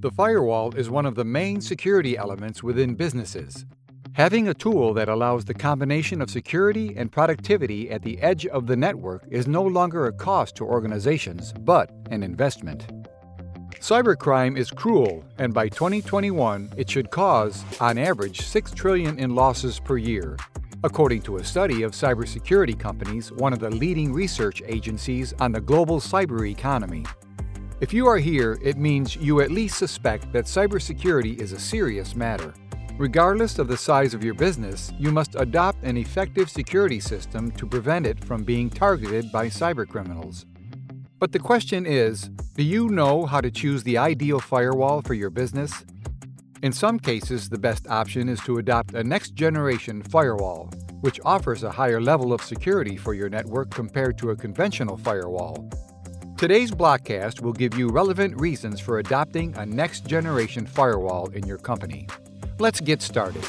The firewall is one of the main security elements within businesses. Having a tool that allows the combination of security and productivity at the edge of the network is no longer a cost to organizations, but an investment. Cybercrime is cruel, and by 2021, it should cause, on average, 6 trillion in losses per year, according to a study of cybersecurity companies, one of the leading research agencies on the global cyber economy. If you are here, it means you at least suspect that cybersecurity is a serious matter. Regardless of the size of your business, you must adopt an effective security system to prevent it from being targeted by cybercriminals. But the question is do you know how to choose the ideal firewall for your business? In some cases, the best option is to adopt a next generation firewall, which offers a higher level of security for your network compared to a conventional firewall. Today's Blockcast will give you relevant reasons for adopting a next generation firewall in your company. Let's get started.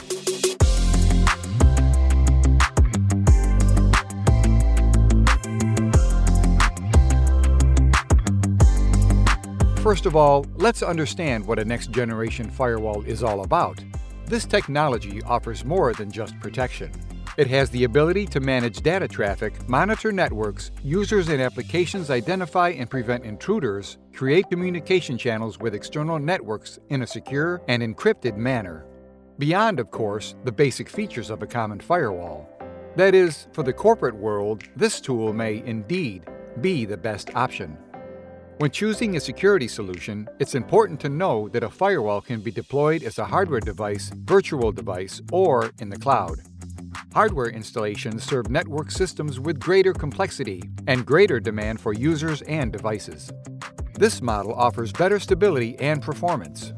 First of all, let's understand what a next generation firewall is all about. This technology offers more than just protection. It has the ability to manage data traffic, monitor networks, users and applications identify and prevent intruders, create communication channels with external networks in a secure and encrypted manner. Beyond, of course, the basic features of a common firewall. That is, for the corporate world, this tool may indeed be the best option. When choosing a security solution, it's important to know that a firewall can be deployed as a hardware device, virtual device, or in the cloud. Hardware installations serve network systems with greater complexity and greater demand for users and devices. This model offers better stability and performance.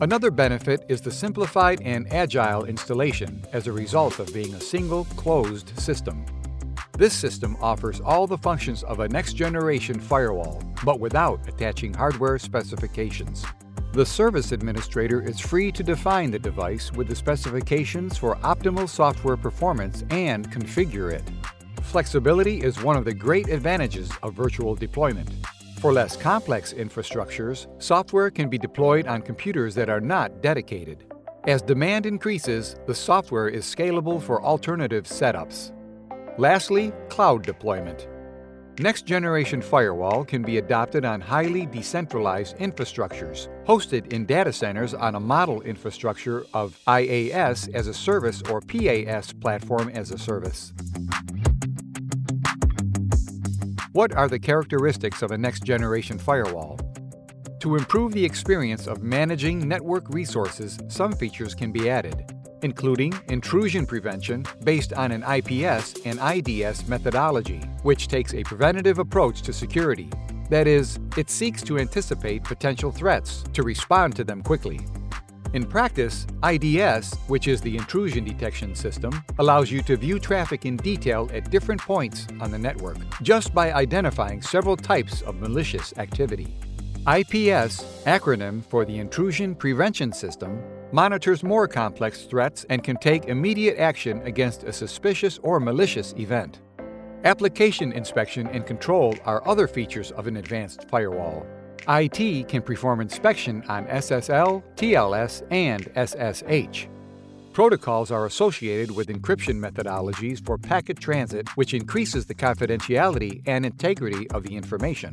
Another benefit is the simplified and agile installation as a result of being a single, closed system. This system offers all the functions of a next-generation firewall, but without attaching hardware specifications. The service administrator is free to define the device with the specifications for optimal software performance and configure it. Flexibility is one of the great advantages of virtual deployment. For less complex infrastructures, software can be deployed on computers that are not dedicated. As demand increases, the software is scalable for alternative setups. Lastly, cloud deployment. Next generation firewall can be adopted on highly decentralized infrastructures, hosted in data centers on a model infrastructure of IaaS as a service or PaaS platform as a service. What are the characteristics of a next generation firewall? To improve the experience of managing network resources, some features can be added including intrusion prevention based on an IPS and IDS methodology, which takes a preventative approach to security. That is, it seeks to anticipate potential threats to respond to them quickly. In practice, IDS, which is the intrusion detection system, allows you to view traffic in detail at different points on the network just by identifying several types of malicious activity. IPS, acronym for the Intrusion Prevention System, monitors more complex threats and can take immediate action against a suspicious or malicious event. Application inspection and control are other features of an advanced firewall. IT can perform inspection on SSL, TLS, and SSH. Protocols are associated with encryption methodologies for packet transit, which increases the confidentiality and integrity of the information.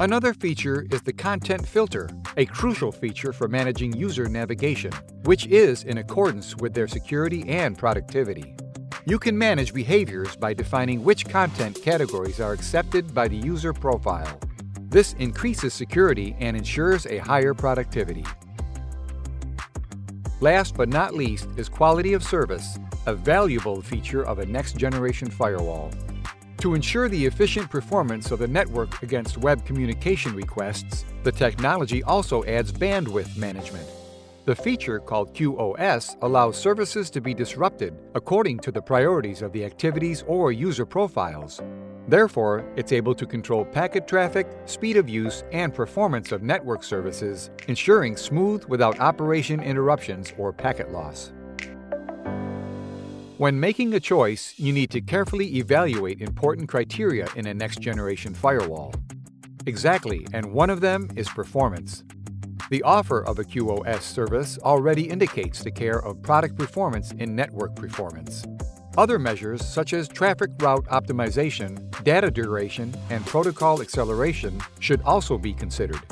Another feature is the content filter, a crucial feature for managing user navigation, which is in accordance with their security and productivity. You can manage behaviors by defining which content categories are accepted by the user profile. This increases security and ensures a higher productivity. Last but not least is quality of service, a valuable feature of a next generation firewall. To ensure the efficient performance of the network against web communication requests, the technology also adds bandwidth management. The feature called QoS allows services to be disrupted according to the priorities of the activities or user profiles. Therefore, it's able to control packet traffic, speed of use, and performance of network services, ensuring smooth without operation interruptions or packet loss. When making a choice, you need to carefully evaluate important criteria in a next generation firewall. Exactly, and one of them is performance. The offer of a QoS service already indicates the care of product performance in network performance. Other measures such as traffic route optimization, data duration, and protocol acceleration should also be considered.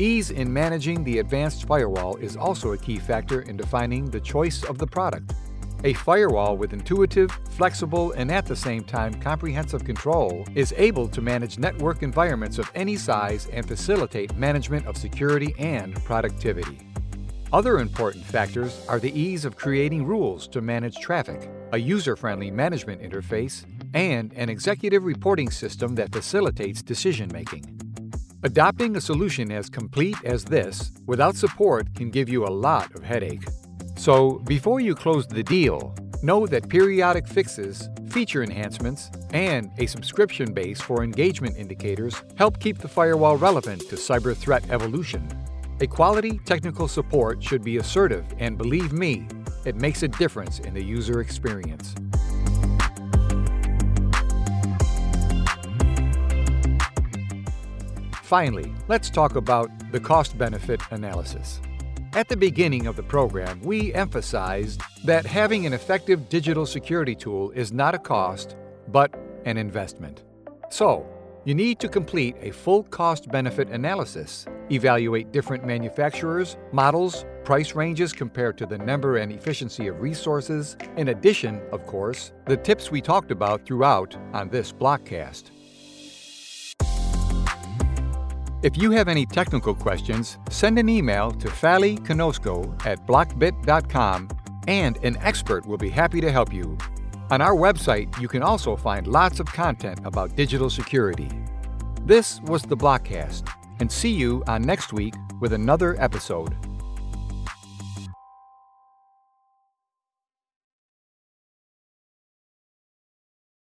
Ease in managing the advanced firewall is also a key factor in defining the choice of the product. A firewall with intuitive, flexible, and at the same time comprehensive control is able to manage network environments of any size and facilitate management of security and productivity. Other important factors are the ease of creating rules to manage traffic, a user-friendly management interface, and an executive reporting system that facilitates decision-making. Adopting a solution as complete as this without support can give you a lot of headache. So, before you close the deal, know that periodic fixes, feature enhancements, and a subscription base for engagement indicators help keep the firewall relevant to cyber threat evolution. A quality technical support should be assertive, and believe me, it makes a difference in the user experience. Finally, let's talk about the cost benefit analysis. At the beginning of the program, we emphasized that having an effective digital security tool is not a cost, but an investment. So, you need to complete a full cost benefit analysis, evaluate different manufacturers, models, price ranges compared to the number and efficiency of resources, in addition, of course, the tips we talked about throughout on this blockcast. If you have any technical questions, send an email to faleconosco at blockbit.com and an expert will be happy to help you. On our website, you can also find lots of content about digital security. This was the Blockcast, and see you on next week with another episode.